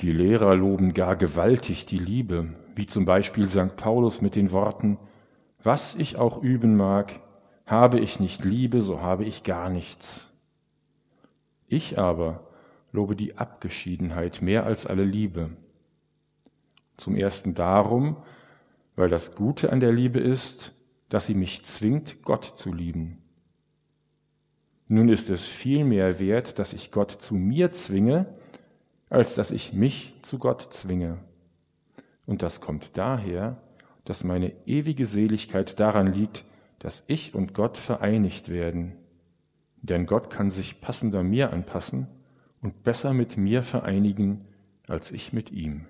Die Lehrer loben gar gewaltig die Liebe, wie zum Beispiel St. Paulus mit den Worten, was ich auch üben mag, habe ich nicht Liebe, so habe ich gar nichts. Ich aber lobe die Abgeschiedenheit mehr als alle Liebe. Zum ersten darum, weil das Gute an der Liebe ist, dass sie mich zwingt, Gott zu lieben. Nun ist es viel mehr wert, dass ich Gott zu mir zwinge, als dass ich mich zu Gott zwinge. Und das kommt daher, dass meine ewige Seligkeit daran liegt, dass ich und Gott vereinigt werden. Denn Gott kann sich passender mir anpassen und besser mit mir vereinigen als ich mit ihm.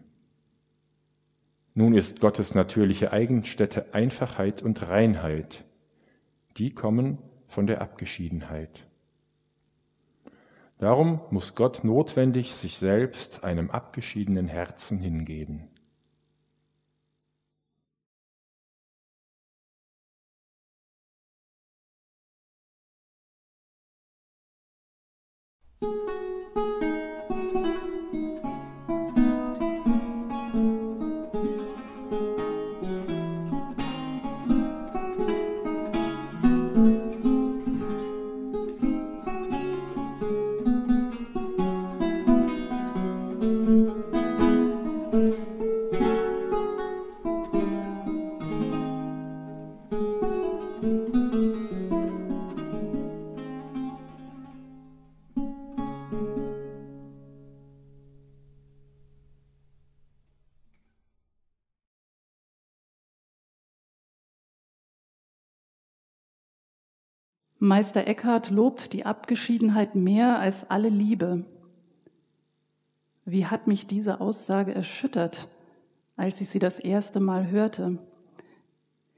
Nun ist Gottes natürliche Eigenstätte Einfachheit und Reinheit. Die kommen von der Abgeschiedenheit. Darum muss Gott notwendig sich selbst einem abgeschiedenen Herzen hingeben. Meister Eckhart lobt die Abgeschiedenheit mehr als alle Liebe. Wie hat mich diese Aussage erschüttert, als ich sie das erste Mal hörte?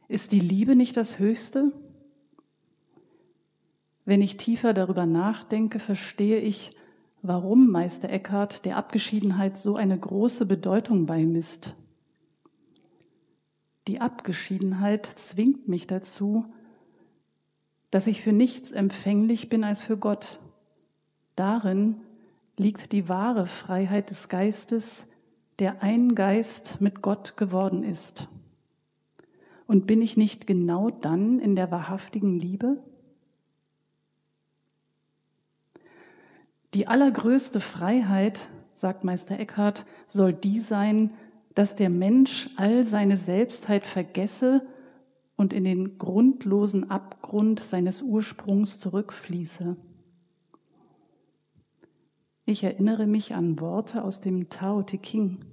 Ist die Liebe nicht das Höchste? Wenn ich tiefer darüber nachdenke, verstehe ich, warum Meister Eckhart der Abgeschiedenheit so eine große Bedeutung beimisst. Die Abgeschiedenheit zwingt mich dazu, dass ich für nichts empfänglich bin als für Gott. Darin liegt die wahre Freiheit des Geistes, der ein Geist mit Gott geworden ist. Und bin ich nicht genau dann in der wahrhaftigen Liebe? Die allergrößte Freiheit, sagt Meister Eckhart, soll die sein, dass der Mensch all seine Selbstheit vergesse und in den grundlosen Abgrund seines Ursprungs zurückfließe. Ich erinnere mich an Worte aus dem Tao Te King.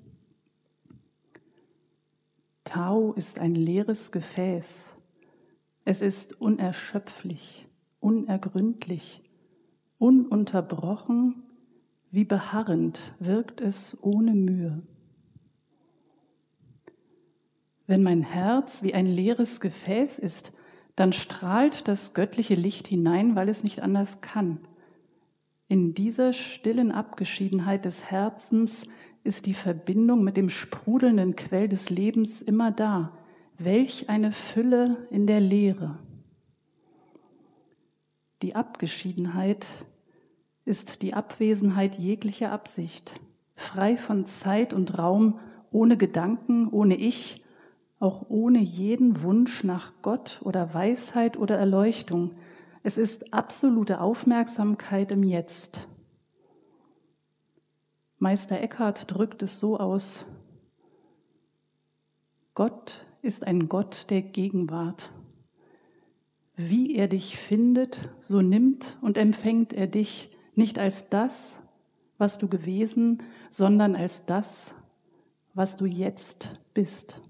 Tao ist ein leeres Gefäß. Es ist unerschöpflich, unergründlich, ununterbrochen, wie beharrend wirkt es ohne Mühe. Wenn mein Herz wie ein leeres Gefäß ist, dann strahlt das göttliche Licht hinein, weil es nicht anders kann. In dieser stillen Abgeschiedenheit des Herzens ist die Verbindung mit dem sprudelnden Quell des Lebens immer da. Welch eine Fülle in der Leere. Die Abgeschiedenheit ist die Abwesenheit jeglicher Absicht, frei von Zeit und Raum, ohne Gedanken, ohne Ich, auch ohne jeden Wunsch nach Gott oder Weisheit oder Erleuchtung. Es ist absolute Aufmerksamkeit im Jetzt. Meister Eckhart drückt es so aus, Gott ist ein Gott der Gegenwart. Wie er dich findet, so nimmt und empfängt er dich nicht als das, was du gewesen, sondern als das, was du jetzt bist.